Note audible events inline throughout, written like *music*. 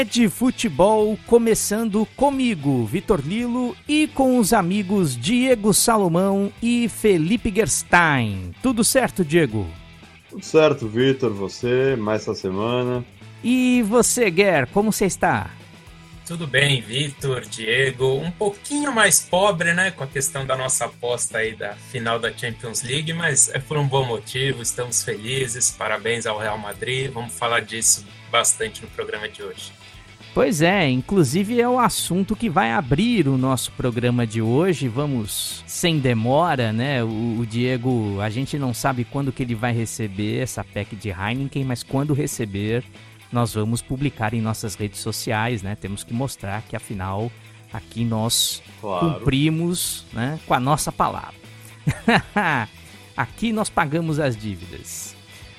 é de futebol, começando comigo, Vitor Lilo, e com os amigos Diego Salomão e Felipe Gerstein. Tudo certo, Diego? Tudo certo, Vitor. Você, mais essa semana. E você, Guer, como você está? Tudo bem, Vitor, Diego. Um pouquinho mais pobre, né, com a questão da nossa aposta aí da final da Champions League, mas é por um bom motivo, estamos felizes. Parabéns ao Real Madrid. Vamos falar disso bastante no programa de hoje. Pois é, inclusive é o assunto que vai abrir o nosso programa de hoje. Vamos sem demora, né? O, o, Diego, a gente não sabe quando que ele vai receber essa PEC de Heineken, mas quando receber, nós vamos publicar em nossas redes sociais, né? Temos que mostrar que afinal aqui nós claro. cumprimos, né, com a nossa palavra. *laughs* aqui nós pagamos as dívidas.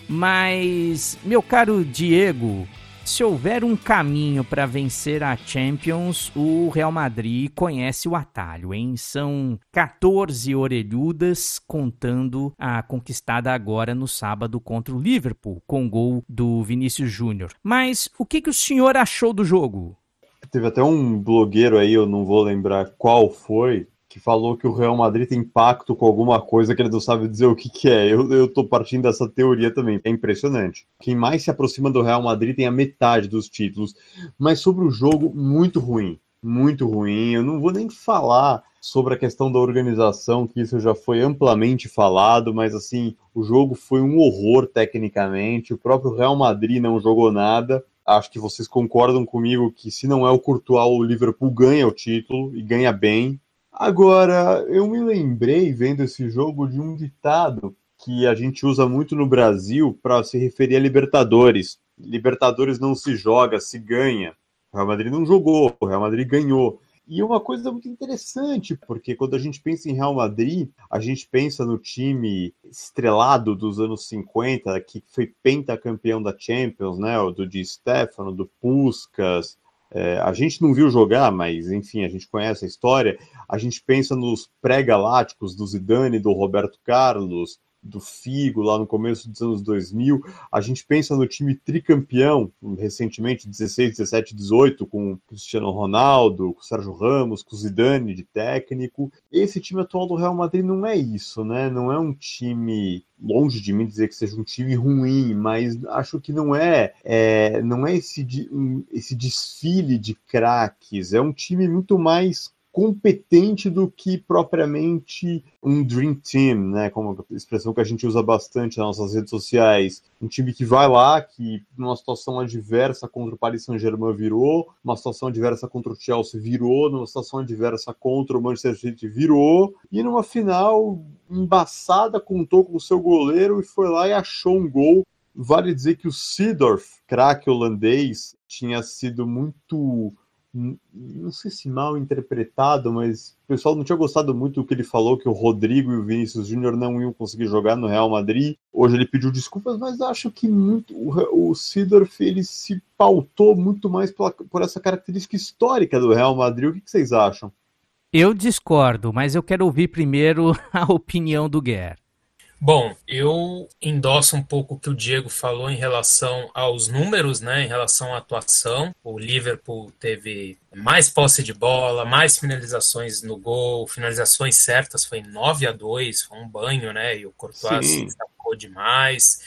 Mas, meu caro Diego, se houver um caminho para vencer a Champions, o Real Madrid conhece o atalho, hein? São 14 orelhudas, contando a conquistada agora no sábado contra o Liverpool, com gol do Vinícius Júnior. Mas o que, que o senhor achou do jogo? Teve até um blogueiro aí, eu não vou lembrar qual foi, que falou que o Real Madrid tem pacto com alguma coisa que ele não sabe dizer o que, que é. Eu, eu tô partindo dessa teoria também. É impressionante. Quem mais se aproxima do Real Madrid tem a metade dos títulos. Mas sobre o jogo, muito ruim. Muito ruim. Eu não vou nem falar sobre a questão da organização, que isso já foi amplamente falado, mas assim, o jogo foi um horror tecnicamente. O próprio Real Madrid não jogou nada. Acho que vocês concordam comigo que se não é o Courtois, o Liverpool ganha o título e ganha bem. Agora, eu me lembrei, vendo esse jogo, de um ditado que a gente usa muito no Brasil para se referir a Libertadores. Libertadores não se joga, se ganha. O Real Madrid não jogou, o Real Madrid ganhou. E uma coisa muito interessante, porque quando a gente pensa em Real Madrid, a gente pensa no time estrelado dos anos 50, que foi pentacampeão da Champions, né? Do Di Stefano, do Puskas, é, a gente não viu jogar, mas enfim, a gente conhece a história. A gente pensa nos pré-galácticos do Zidane, do Roberto Carlos, do Figo lá no começo dos anos 2000. A gente pensa no time tricampeão, recentemente, 16, 17, 18, com Cristiano Ronaldo, com Sérgio Ramos, com Zidane de técnico. Esse time atual do Real Madrid não é isso, né? Não é um time longe de mim dizer que seja um time ruim, mas acho que não é, é não é esse, esse desfile de craques, é um time muito mais competente do que propriamente um dream team, né? Como expressão que a gente usa bastante nas nossas redes sociais. Um time que vai lá, que numa situação adversa contra o Paris Saint-Germain virou, uma situação adversa contra o Chelsea virou, numa situação adversa contra o Manchester City virou, e numa final embaçada contou com o seu goleiro e foi lá e achou um gol Vale dizer que o Seedorf, craque holandês, tinha sido muito não sei se mal interpretado, mas o pessoal não tinha gostado muito do que ele falou, que o Rodrigo e o Vinícius Júnior não iam conseguir jogar no Real Madrid. Hoje ele pediu desculpas, mas acho que muito o, o Sidorf ele se pautou muito mais pela, por essa característica histórica do Real Madrid. O que, que vocês acham? Eu discordo, mas eu quero ouvir primeiro *laughs* a opinião do Guerre. Bom, eu endosso um pouco o que o Diego falou em relação aos números, né? Em relação à atuação. O Liverpool teve mais posse de bola, mais finalizações no gol, finalizações certas, foi 9 a 2 foi um banho, né? E o Courtois se destacou demais.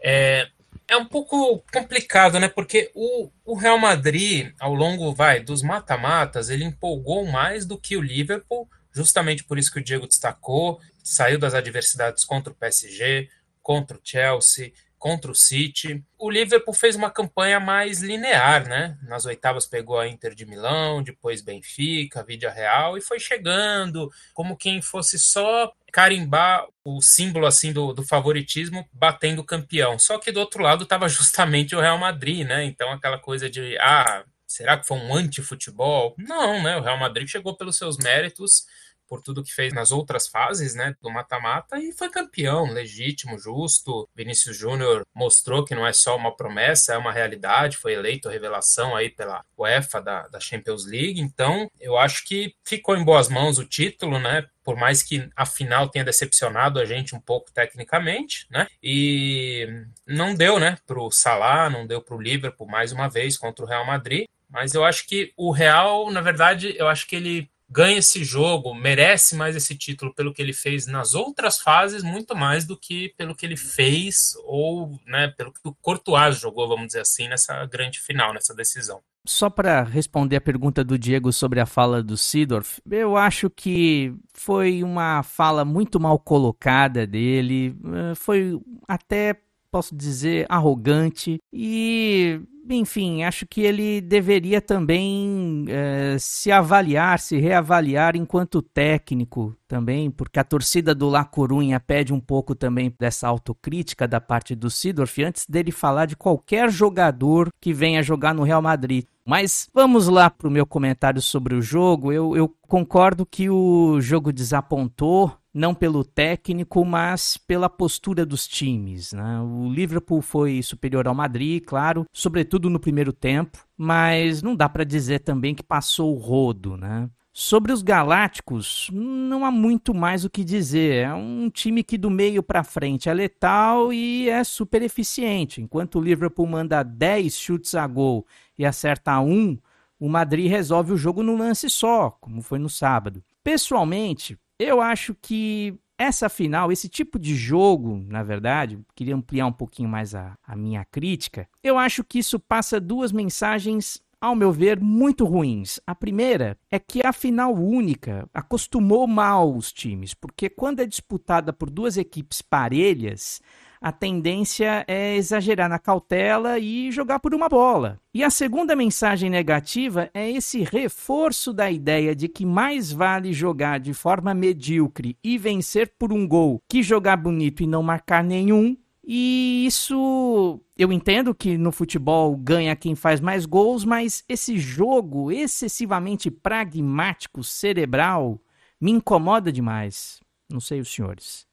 É, é um pouco complicado, né? Porque o, o Real Madrid, ao longo vai dos mata-matas, ele empolgou mais do que o Liverpool justamente por isso que o Diego destacou, saiu das adversidades contra o PSG, contra o Chelsea, contra o City. O Liverpool fez uma campanha mais linear, né? Nas oitavas pegou a Inter de Milão, depois Benfica, Vídea Real e foi chegando como quem fosse só carimbar o símbolo assim do, do favoritismo batendo campeão. Só que do outro lado estava *laughs* justamente o Real Madrid, né? Então aquela coisa de ah, será que foi um anti-futebol? Não, né? O Real Madrid chegou pelos seus méritos por tudo que fez nas outras fases, né, do mata-mata e foi campeão, legítimo, justo. Vinícius Júnior mostrou que não é só uma promessa, é uma realidade, foi eleito revelação aí pela UEFA da, da Champions League. Então, eu acho que ficou em boas mãos o título, né? Por mais que a final tenha decepcionado a gente um pouco tecnicamente, né? E não deu, né, pro Salah, não deu pro Liverpool mais uma vez contra o Real Madrid. Mas eu acho que o Real, na verdade, eu acho que ele ganha esse jogo, merece mais esse título pelo que ele fez nas outras fases, muito mais do que pelo que ele fez ou né, pelo que o Courtois jogou, vamos dizer assim, nessa grande final, nessa decisão. Só para responder a pergunta do Diego sobre a fala do Sidorf, eu acho que foi uma fala muito mal colocada dele, eh, foi até posso dizer arrogante e enfim, acho que ele deveria também é, se avaliar, se reavaliar enquanto técnico também, porque a torcida do La Corunha pede um pouco também dessa autocrítica da parte do Sidorf antes dele falar de qualquer jogador que venha jogar no Real Madrid. Mas vamos lá para o meu comentário sobre o jogo. Eu, eu concordo que o jogo desapontou, não pelo técnico, mas pela postura dos times. Né? O Liverpool foi superior ao Madrid, claro, sobretudo no primeiro tempo, mas não dá para dizer também que passou o rodo. Né? Sobre os Galácticos, não há muito mais o que dizer. É um time que do meio para frente é letal e é super eficiente. Enquanto o Liverpool manda 10 chutes a gol e acerta um, o Madrid resolve o jogo num lance só, como foi no sábado. Pessoalmente, eu acho que essa final, esse tipo de jogo, na verdade, queria ampliar um pouquinho mais a, a minha crítica. Eu acho que isso passa duas mensagens ao meu ver, muito ruins. A primeira é que a final única acostumou mal os times, porque quando é disputada por duas equipes parelhas, a tendência é exagerar na cautela e jogar por uma bola. E a segunda mensagem negativa é esse reforço da ideia de que mais vale jogar de forma medíocre e vencer por um gol que jogar bonito e não marcar nenhum. E isso eu entendo que no futebol ganha quem faz mais gols, mas esse jogo excessivamente pragmático, cerebral, me incomoda demais. Não sei os senhores.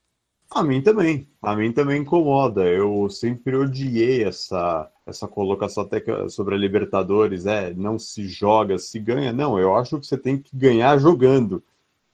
A mim também. A mim também incomoda. Eu sempre odiei essa, essa colocação até sobre a Libertadores. É, não se joga, se ganha. Não, eu acho que você tem que ganhar jogando.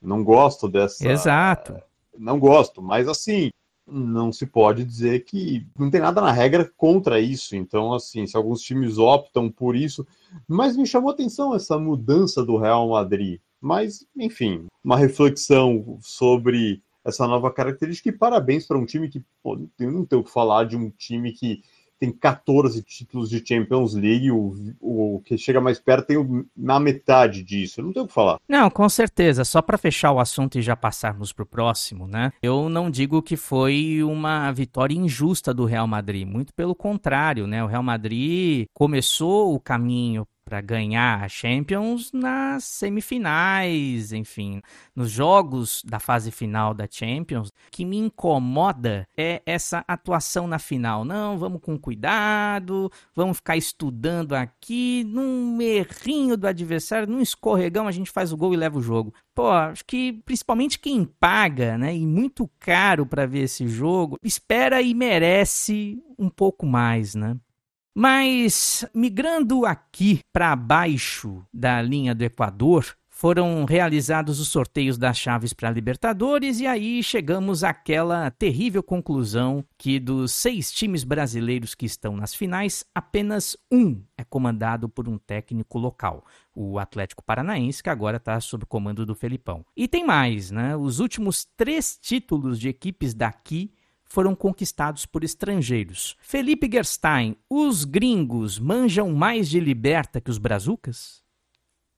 Não gosto dessa. Exato. Não gosto, mas assim, não se pode dizer que não tem nada na regra contra isso. Então, assim, se alguns times optam por isso, mas me chamou atenção essa mudança do Real Madrid. Mas, enfim, uma reflexão sobre essa nova característica. E parabéns para um time que, pô, não tenho o que falar de um time que tem 14 títulos de Champions League, o, o que chega mais perto tem o, na metade disso. Eu não tenho o que falar. Não, com certeza. Só para fechar o assunto e já passarmos para o próximo, né? Eu não digo que foi uma vitória injusta do Real Madrid. Muito pelo contrário, né? O Real Madrid começou o caminho para ganhar a Champions nas semifinais, enfim, nos jogos da fase final da Champions. O que me incomoda é essa atuação na final. Não, vamos com cuidado, vamos ficar estudando aqui, num errinho do adversário, num escorregão a gente faz o gol e leva o jogo. Pô, acho que principalmente quem paga, né, e muito caro para ver esse jogo, espera e merece um pouco mais, né? Mas migrando aqui para baixo da linha do Equador, foram realizados os sorteios das chaves para Libertadores e aí chegamos àquela terrível conclusão que dos seis times brasileiros que estão nas finais, apenas um é comandado por um técnico local, o Atlético Paranaense, que agora está sob comando do Felipão. E tem mais, né? Os últimos três títulos de equipes daqui foram conquistados por estrangeiros. Felipe Gerstein, os gringos manjam mais de liberta que os brazucas?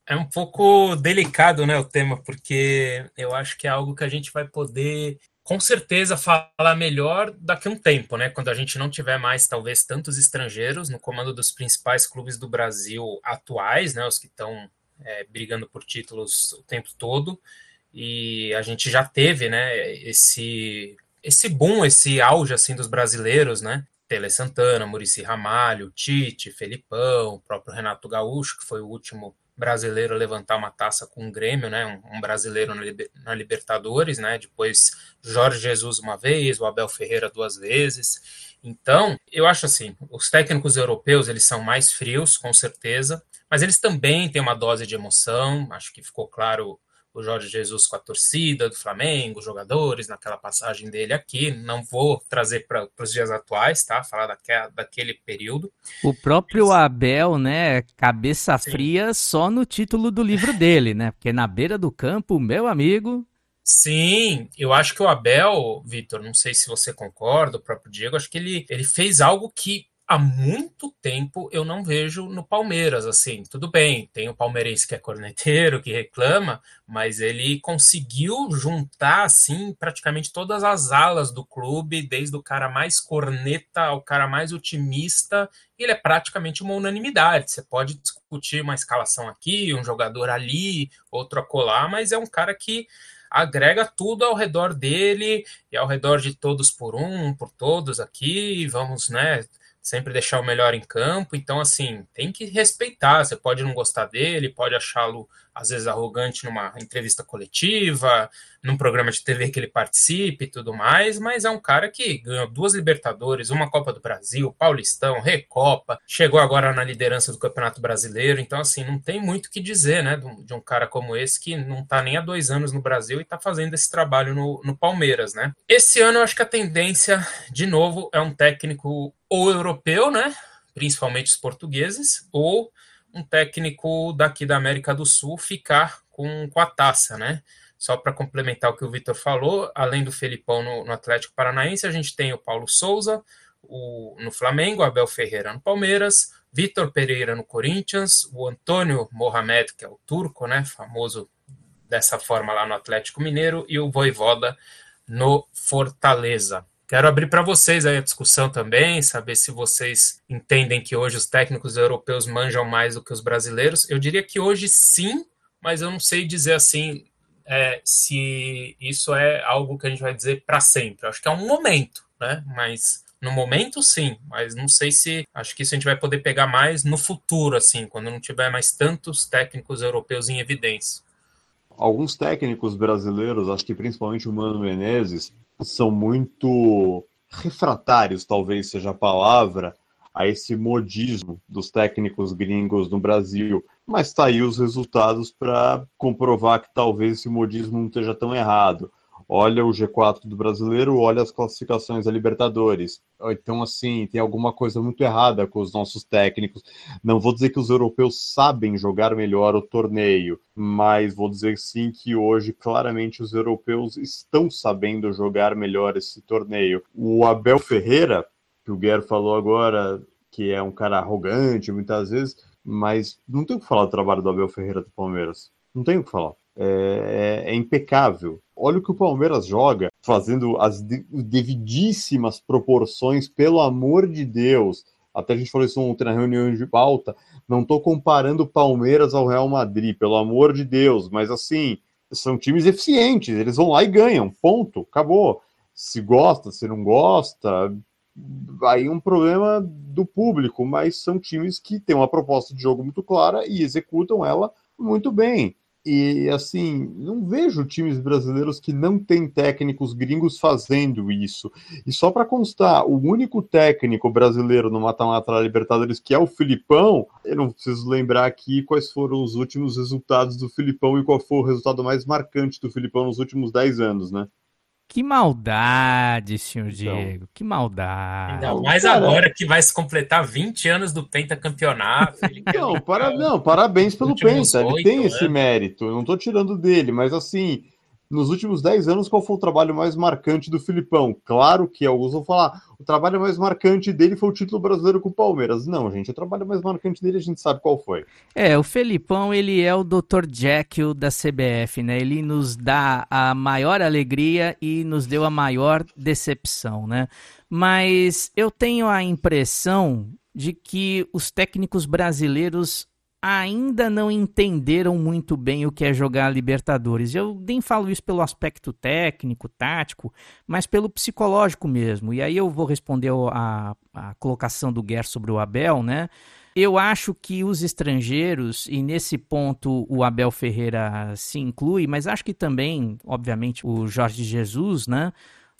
É um pouco delicado, né, o tema, porque eu acho que é algo que a gente vai poder com certeza falar melhor daqui a um tempo, né? Quando a gente não tiver mais, talvez, tantos estrangeiros no comando dos principais clubes do Brasil atuais, né? Os que estão é, brigando por títulos o tempo todo. E a gente já teve, né? Esse esse boom, esse auge assim dos brasileiros, né? Tele Santana, Murici Ramalho, Tite, Felipão, o próprio Renato Gaúcho, que foi o último brasileiro levantar uma taça com o Grêmio, né? Um, um brasileiro na, na, Libertadores, né? Depois Jorge Jesus uma vez, o Abel Ferreira duas vezes. Então, eu acho assim, os técnicos europeus eles são mais frios, com certeza, mas eles também têm uma dose de emoção. Acho que ficou claro o Jorge Jesus com a torcida do Flamengo, jogadores, naquela passagem dele aqui. Não vou trazer para os dias atuais, tá? Falar daquela, daquele período. O próprio Abel, né? Cabeça Sim. fria só no título do livro dele, né? Porque na beira do campo, meu amigo. Sim, eu acho que o Abel, Vitor, não sei se você concorda, o próprio Diego, acho que ele, ele fez algo que há muito tempo eu não vejo no Palmeiras, assim, tudo bem, tem o palmeirense que é corneteiro, que reclama, mas ele conseguiu juntar, assim, praticamente todas as alas do clube, desde o cara mais corneta ao cara mais otimista, ele é praticamente uma unanimidade, você pode discutir uma escalação aqui, um jogador ali, outro acolá, mas é um cara que agrega tudo ao redor dele e ao redor de todos por um, por todos aqui, vamos, né, sempre deixar o melhor em campo. Então, assim, tem que respeitar. Você pode não gostar dele, pode achá-lo às vezes arrogante numa entrevista coletiva, num programa de TV que ele participe e tudo mais, mas é um cara que ganhou duas Libertadores, uma Copa do Brasil, Paulistão, Recopa, chegou agora na liderança do Campeonato Brasileiro, então assim, não tem muito o que dizer, né, de um cara como esse que não tá nem há dois anos no Brasil e tá fazendo esse trabalho no, no Palmeiras, né. Esse ano eu acho que a tendência, de novo, é um técnico ou europeu, né, principalmente os portugueses, ou um técnico daqui da América do Sul ficar com, com a taça, né? Só para complementar o que o Vitor falou, além do Felipão no, no, Atlético Paranaense, a gente tem o Paulo Souza o, no Flamengo, Abel Ferreira no Palmeiras, Vitor Pereira no Corinthians, o Antônio Mohamed, que é o turco, né? Famoso dessa forma lá no Atlético Mineiro, e o Voivoda no Fortaleza. Quero abrir para vocês aí a discussão também, saber se vocês entendem que hoje os técnicos europeus manjam mais do que os brasileiros. Eu diria que hoje sim, mas eu não sei dizer assim é, se isso é algo que a gente vai dizer para sempre. Acho que é um momento, né? Mas no momento, sim, mas não sei se. Acho que isso a gente vai poder pegar mais no futuro, assim, quando não tiver mais tantos técnicos europeus em evidência. Alguns técnicos brasileiros, acho que principalmente o Mano Menezes, são muito refratários, talvez seja a palavra, a esse modismo dos técnicos gringos no Brasil. Mas está aí os resultados para comprovar que talvez esse modismo não esteja tão errado olha o G4 do brasileiro, olha as classificações da Libertadores. Então, assim, tem alguma coisa muito errada com os nossos técnicos. Não vou dizer que os europeus sabem jogar melhor o torneio, mas vou dizer sim que hoje, claramente, os europeus estão sabendo jogar melhor esse torneio. O Abel Ferreira, que o Guerra falou agora, que é um cara arrogante muitas vezes, mas não tem o que falar do trabalho do Abel Ferreira do Palmeiras. Não tem o que falar. É, é, impecável. Olha o que o Palmeiras joga, fazendo as devidíssimas proporções, pelo amor de Deus. Até a gente falou isso ontem na reunião de pauta. Não estou comparando o Palmeiras ao Real Madrid, pelo amor de Deus, mas assim, são times eficientes, eles vão lá e ganham, ponto, acabou. Se gosta, se não gosta, aí é um problema do público, mas são times que têm uma proposta de jogo muito clara e executam ela muito bem. E assim, não vejo times brasileiros que não têm técnicos gringos fazendo isso. E só para constar, o único técnico brasileiro no mata-mata da Libertadores que é o Filipão, eu não preciso lembrar aqui quais foram os últimos resultados do Filipão e qual foi o resultado mais marcante do Filipão nos últimos 10 anos, né? Que maldade, senhor então, Diego. Que maldade. Ainda mais agora que vai se completar 20 anos do pentacampeonato. *laughs* Não, para, não, parabéns pelo Penta. Ele tem esse mérito. Eu não estou tirando dele, mas assim, nos últimos 10 anos, qual foi o trabalho mais marcante do Filipão? Claro que alguns vão falar, o trabalho mais marcante dele foi o título brasileiro com o Palmeiras. Não, gente, o trabalho mais marcante dele a gente sabe qual foi. É, o Felipão, ele é o Dr. Jekyll da CBF, né? Ele nos dá a maior alegria e nos deu a maior decepção, né? Mas eu tenho a impressão de que os técnicos brasileiros ainda não entenderam muito bem o que é jogar Libertadores. Eu nem falo isso pelo aspecto técnico, tático, mas pelo psicológico mesmo. E aí eu vou responder a, a colocação do Guer sobre o Abel, né? Eu acho que os estrangeiros, e nesse ponto o Abel Ferreira se inclui, mas acho que também, obviamente, o Jorge Jesus, né?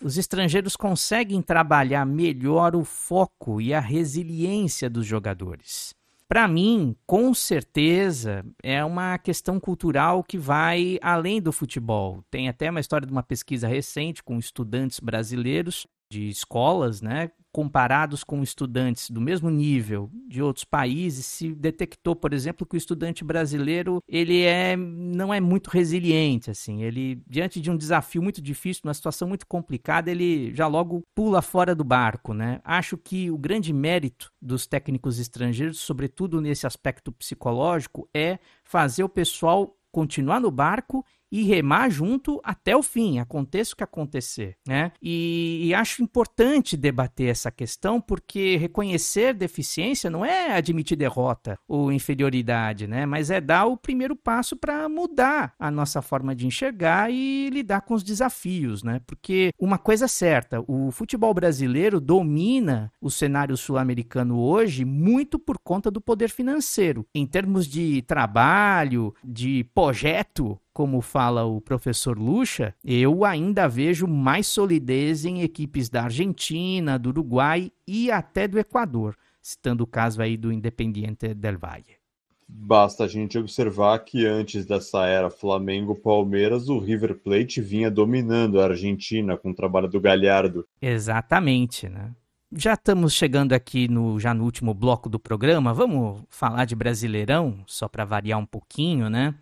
Os estrangeiros conseguem trabalhar melhor o foco e a resiliência dos jogadores. Para mim, com certeza, é uma questão cultural que vai além do futebol. Tem até uma história de uma pesquisa recente com estudantes brasileiros de escolas, né, comparados com estudantes do mesmo nível de outros países, se detectou, por exemplo, que o estudante brasileiro ele é não é muito resiliente, assim, ele diante de um desafio muito difícil, uma situação muito complicada, ele já logo pula fora do barco, né? Acho que o grande mérito dos técnicos estrangeiros, sobretudo nesse aspecto psicológico, é fazer o pessoal continuar no barco e remar junto até o fim, aconteça o que acontecer, né? E, e, acho importante debater essa questão porque reconhecer deficiência não é admitir derrota ou inferioridade, né? Mas é dar o primeiro passo para mudar a nossa forma de enxergar e lidar com os desafios, né? Porque uma coisa é certa, o futebol brasileiro domina o cenário sul-americano hoje muito por conta do poder financeiro. Em termos de trabalho, de projeto, como fala o professor Lucha, eu ainda vejo mais solidez em equipes da Argentina, do Uruguai e até do Equador, citando o caso aí do Independiente del Valle. Basta a gente observar que antes dessa era Flamengo-Palmeiras, o River Plate vinha dominando a Argentina com o trabalho do Galhardo. Exatamente, né? Já estamos chegando aqui no já no último bloco do programa. Vamos falar de Brasileirão, só para variar um pouquinho, né?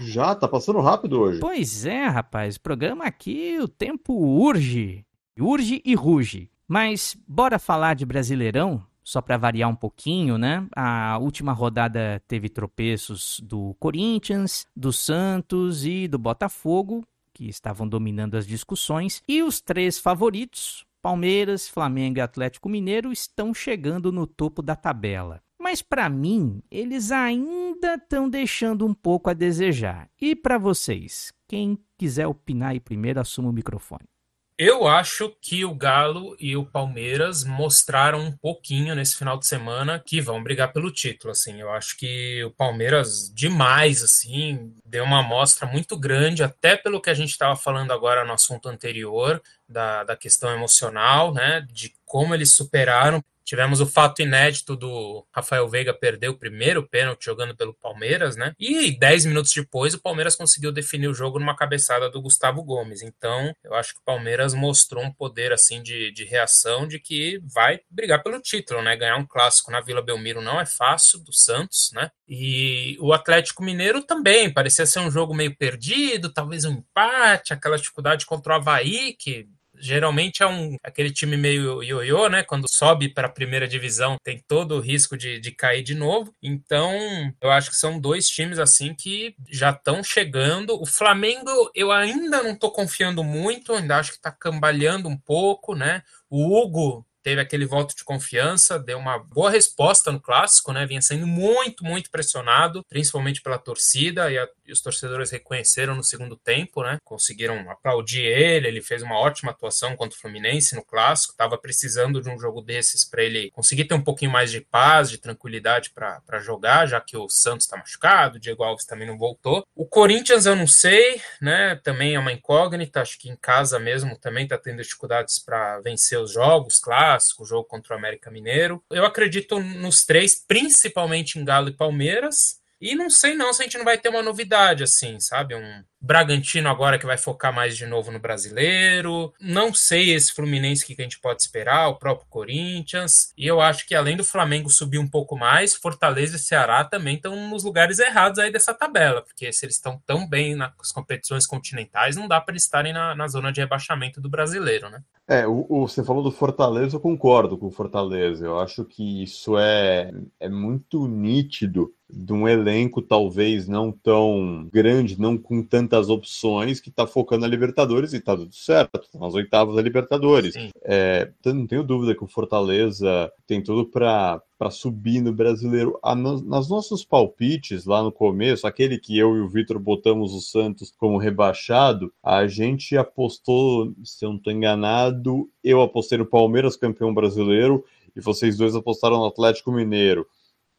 Já, tá passando rápido hoje. Pois é, rapaz. Programa aqui, o tempo urge. Urge e ruge. Mas bora falar de Brasileirão? Só para variar um pouquinho, né? A última rodada teve tropeços do Corinthians, do Santos e do Botafogo, que estavam dominando as discussões. E os três favoritos, Palmeiras, Flamengo e Atlético Mineiro, estão chegando no topo da tabela. Mas para mim, eles ainda estão deixando um pouco a desejar. E para vocês, quem quiser opinar aí primeiro, assuma o microfone. Eu acho que o Galo e o Palmeiras mostraram um pouquinho nesse final de semana que vão brigar pelo título, assim. Eu acho que o Palmeiras demais, assim, deu uma amostra muito grande, até pelo que a gente estava falando agora no assunto anterior, da, da questão emocional, né, de como eles superaram Tivemos o fato inédito do Rafael Veiga perder o primeiro pênalti jogando pelo Palmeiras, né? E 10 minutos depois o Palmeiras conseguiu definir o jogo numa cabeçada do Gustavo Gomes. Então, eu acho que o Palmeiras mostrou um poder assim de, de reação de que vai brigar pelo título, né? Ganhar um clássico na Vila Belmiro não é fácil do Santos, né? E o Atlético Mineiro também parecia ser um jogo meio perdido, talvez um empate, aquela dificuldade contra o Havaí, que geralmente é um aquele time meio ioiô, né? Quando sobe para a primeira divisão, tem todo o risco de, de cair de novo. Então, eu acho que são dois times assim que já estão chegando. O Flamengo, eu ainda não estou confiando muito, ainda acho que está cambaleando um pouco, né? O Hugo teve aquele voto de confiança, deu uma boa resposta no clássico, né? Vinha sendo muito, muito pressionado, principalmente pela torcida, e, a, e, os torcedores reconheceram no segundo tempo, né? Conseguiram aplaudir ele, ele fez uma ótima atuação contra o Fluminense no clássico, estava precisando de um jogo desses para ele conseguir ter um pouquinho mais de paz, de tranquilidade para jogar, já que o Santos está machucado, o Diego Alves também não voltou. O Corinthians eu não sei, né? Também é uma incógnita, acho que em casa mesmo também está tendo dificuldades para vencer os jogos, clássico, jogo contra o América Mineiro. Eu acredito nos três, principalmente em Galo e Palmeiras. E não sei não se a gente não vai ter uma novidade assim, sabe? Um Bragantino agora que vai focar mais de novo no brasileiro. Não sei esse Fluminense que a gente pode esperar, o próprio Corinthians. E eu acho que além do Flamengo subir um pouco mais, Fortaleza e Ceará também estão nos lugares errados aí dessa tabela, porque se eles estão tão bem nas competições continentais, não dá para eles estarem na, na zona de rebaixamento do brasileiro, né? É, o, o, você falou do Fortaleza, eu concordo com o Fortaleza. Eu acho que isso é, é muito nítido de um elenco talvez não tão grande, não com tantas opções, que está focando na Libertadores e está tudo certo, tá nas oitavas da Libertadores. É, então, não tenho dúvida que o Fortaleza tem tudo para para subir no brasileiro. Ah, nas nossos palpites lá no começo, aquele que eu e o Vitor botamos o Santos como rebaixado, a gente apostou, se eu não estou enganado, eu apostei no Palmeiras campeão brasileiro e vocês dois apostaram no Atlético Mineiro.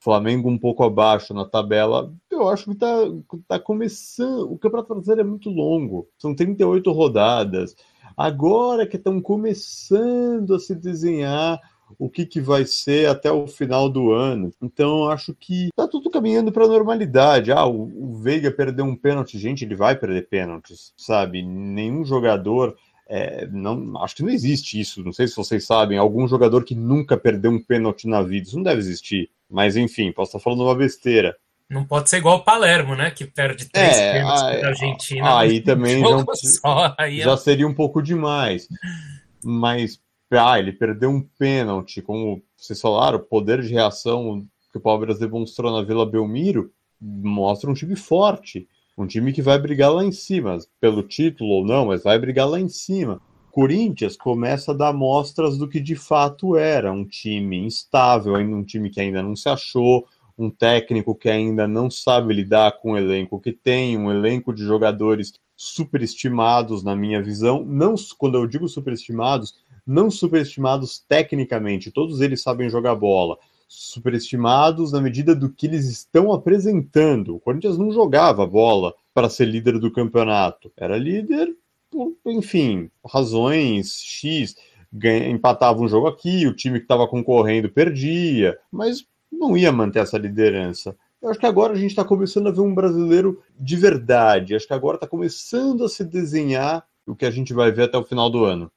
Flamengo um pouco abaixo na tabela. Eu acho que tá, tá começando. O Campeonato Brasileiro é muito longo, são 38 rodadas. Agora que estão começando a se desenhar o que, que vai ser até o final do ano. Então, acho que tá tudo caminhando para a normalidade. Ah, o, o Veiga perdeu um pênalti, gente, ele vai perder pênaltis, sabe? Nenhum jogador. É, não, acho que não existe isso. Não sei se vocês sabem. Algum jogador que nunca perdeu um pênalti na vida. Isso não deve existir. Mas enfim, posso estar falando uma besteira. Não pode ser igual o Palermo, né? Que perde três É, pênaltis para a Argentina. aí também já- *laughs* só. Aí é já seria um pouco demais. Mas, ah, ele perdeu um pênalti, como vocês falaram, o poder de reação que o Palmeiras demonstrou na Vila Belmiro mostra um time forte, um time que vai brigar lá em cima, pelo título ou não, mas vai brigar lá em cima. Corinthians começa a dar mostras do que de fato era um time instável, um time que ainda não se achou, um técnico que ainda não sabe lidar com o elenco que tem, um elenco de jogadores superestimados na minha visão, não quando eu digo superestimados, não superestimados tecnicamente, todos eles sabem jogar bola, superestimados na medida do que eles estão apresentando. O Corinthians não jogava bola para ser líder do campeonato, era líder por, enfim, razões X, ganha, empatava um jogo aqui, o time que estava concorrendo perdia, mas não ia manter essa liderança. Eu acho que agora a gente está começando a ver um brasileiro de verdade. Acho que agora está começando a se desenhar o que a gente vai ver até o final do ano.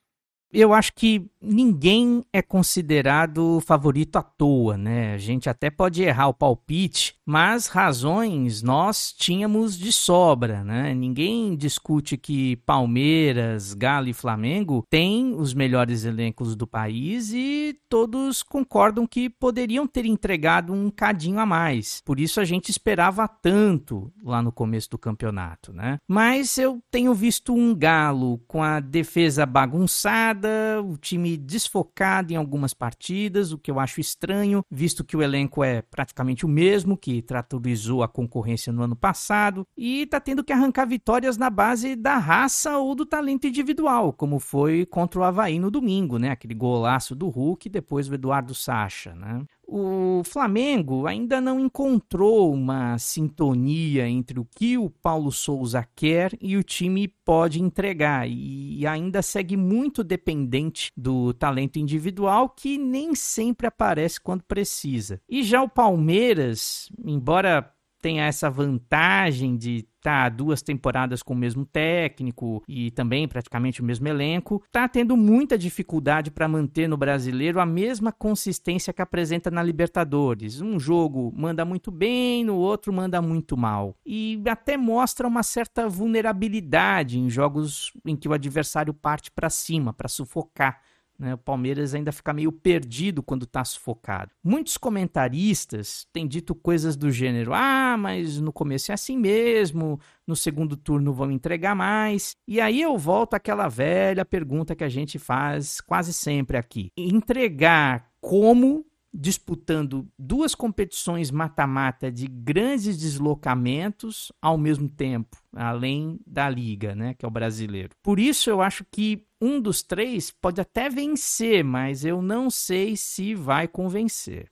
Eu acho que ninguém é considerado favorito à toa, né? A gente até pode errar o palpite, mas razões nós tínhamos de sobra, né? Ninguém discute que Palmeiras, Galo e Flamengo têm os melhores elencos do país e todos concordam que poderiam ter entregado um cadinho a mais. Por isso a gente esperava tanto lá no começo do campeonato, né? Mas eu tenho visto um Galo com a defesa bagunçada, o time desfocado em algumas partidas, o que eu acho estranho, visto que o elenco é praticamente o mesmo que tratorizou a concorrência no ano passado e tá tendo que arrancar vitórias na base da raça ou do talento individual, como foi contra o Havaí no domingo, né? Aquele golaço do Hulk e depois o Eduardo Sacha, né? O Flamengo ainda não encontrou uma sintonia entre o que o Paulo Souza quer e o time pode entregar, e ainda segue muito dependente do talento individual que nem sempre aparece quando precisa. E já o Palmeiras, embora tenha essa vantagem de estar tá duas temporadas com o mesmo técnico e também praticamente o mesmo elenco, está tendo muita dificuldade para manter no brasileiro a mesma consistência que apresenta na Libertadores. Um jogo manda muito bem, no outro manda muito mal. E até mostra uma certa vulnerabilidade em jogos em que o adversário parte para cima, para sufocar. Né? O Palmeiras ainda fica meio perdido quando está sufocado. Muitos comentaristas têm dito coisas do gênero: ah, mas no começo é assim mesmo, no segundo turno vão entregar mais. E aí eu volto àquela velha pergunta que a gente faz quase sempre aqui: entregar como disputando duas competições mata-mata de grandes deslocamentos ao mesmo tempo, além da liga, né, que é o brasileiro. Por isso eu acho que um dos três pode até vencer, mas eu não sei se vai convencer.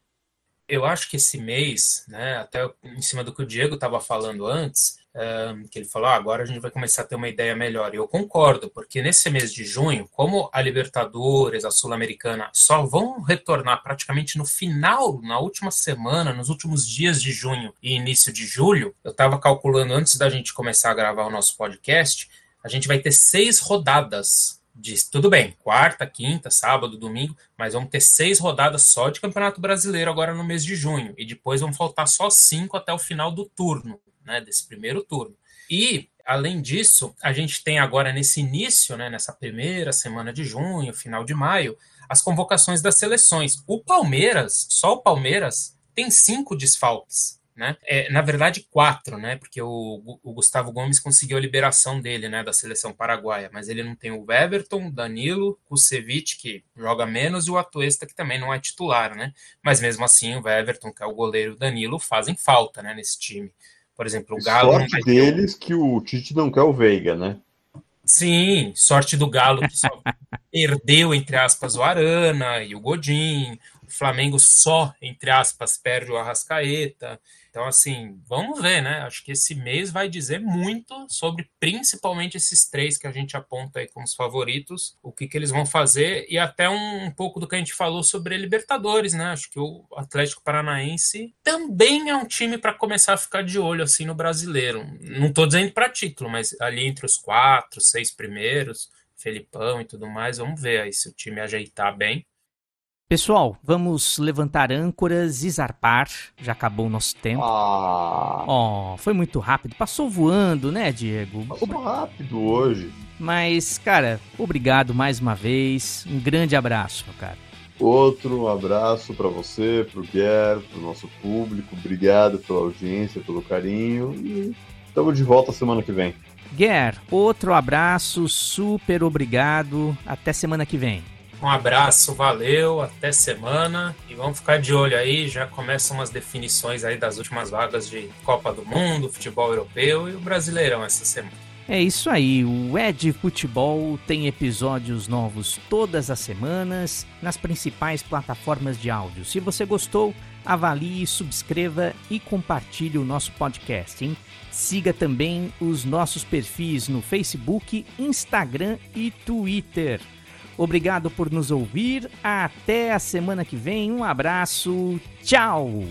Eu acho que esse mês, né, até em cima do que o Diego estava falando antes, um, que ele falou, ah, agora a gente vai começar a ter uma ideia melhor. E eu concordo, porque nesse mês de junho, como a Libertadores, a Sul-Americana, só vão retornar praticamente no final, na última semana, nos últimos dias de junho e início de julho, eu estava calculando antes da gente começar a gravar o nosso podcast, a gente vai ter seis rodadas diz tudo bem, quarta, quinta, sábado, domingo, mas vamos ter seis rodadas só de Campeonato Brasileiro agora no mês de junho. E depois vão faltar só cinco até o final do turno, né? Desse primeiro turno. E, além disso, a gente tem agora nesse início, né, nessa primeira semana de junho, final de maio, as convocações das seleções. O Palmeiras, só o Palmeiras, tem cinco desfalques. Né? É, na verdade, quatro, né? Porque o, o, Gustavo Gomes conseguiu a liberação dele, né? Da seleção paraguaia, mas ele não tem o Everton, Danilo, Kusevich, que joga menos, e o Atuesta, que também não é titular, né? Mas mesmo assim, o Everton, que é o goleiro, o Danilo fazem falta, né? Nesse time. Por exemplo, o Galo. Sorte deles que o Tite não quer o Veiga, né? Sim, sorte do Galo que só *laughs* perdeu, entre aspas, o Arana e o Godin. Flamengo só, entre aspas, perde o Arrascaeta. Então, assim, vamos ver, né? Acho que esse mês vai dizer muito sobre principalmente esses três que a gente aponta aí como os favoritos, o que, que eles vão fazer e até um, um pouco do que a gente falou sobre Libertadores, né? Acho que o Atlético Paranaense também é um time para começar a ficar de olho assim no brasileiro. Não estou dizendo para título, mas ali entre os quatro, seis primeiros. Felipão e tudo mais, vamos ver aí se o time ajeitar bem. Pessoal, vamos levantar âncoras e zarpar. Já acabou o nosso tempo. Ah, Ó, foi muito rápido. Passou voando, né, Diego? passou rápido hoje. Mas, cara, obrigado mais uma vez. Um grande abraço, meu cara. Outro abraço para você, pro Guer, pro nosso público. Obrigado pela audiência, pelo carinho. E estamos de volta semana que vem. Guer, outro abraço, super obrigado. Até semana que vem. Um abraço, valeu, até semana e vamos ficar de olho aí. Já começam as definições aí das últimas vagas de Copa do Mundo, futebol europeu e o Brasileirão essa semana. É isso aí, o Ed Futebol tem episódios novos todas as semanas nas principais plataformas de áudio. Se você gostou, avalie, subscreva e compartilhe o nosso podcast. Hein? Siga também os nossos perfis no Facebook, Instagram e Twitter. Obrigado por nos ouvir. Até a semana que vem. Um abraço. Tchau.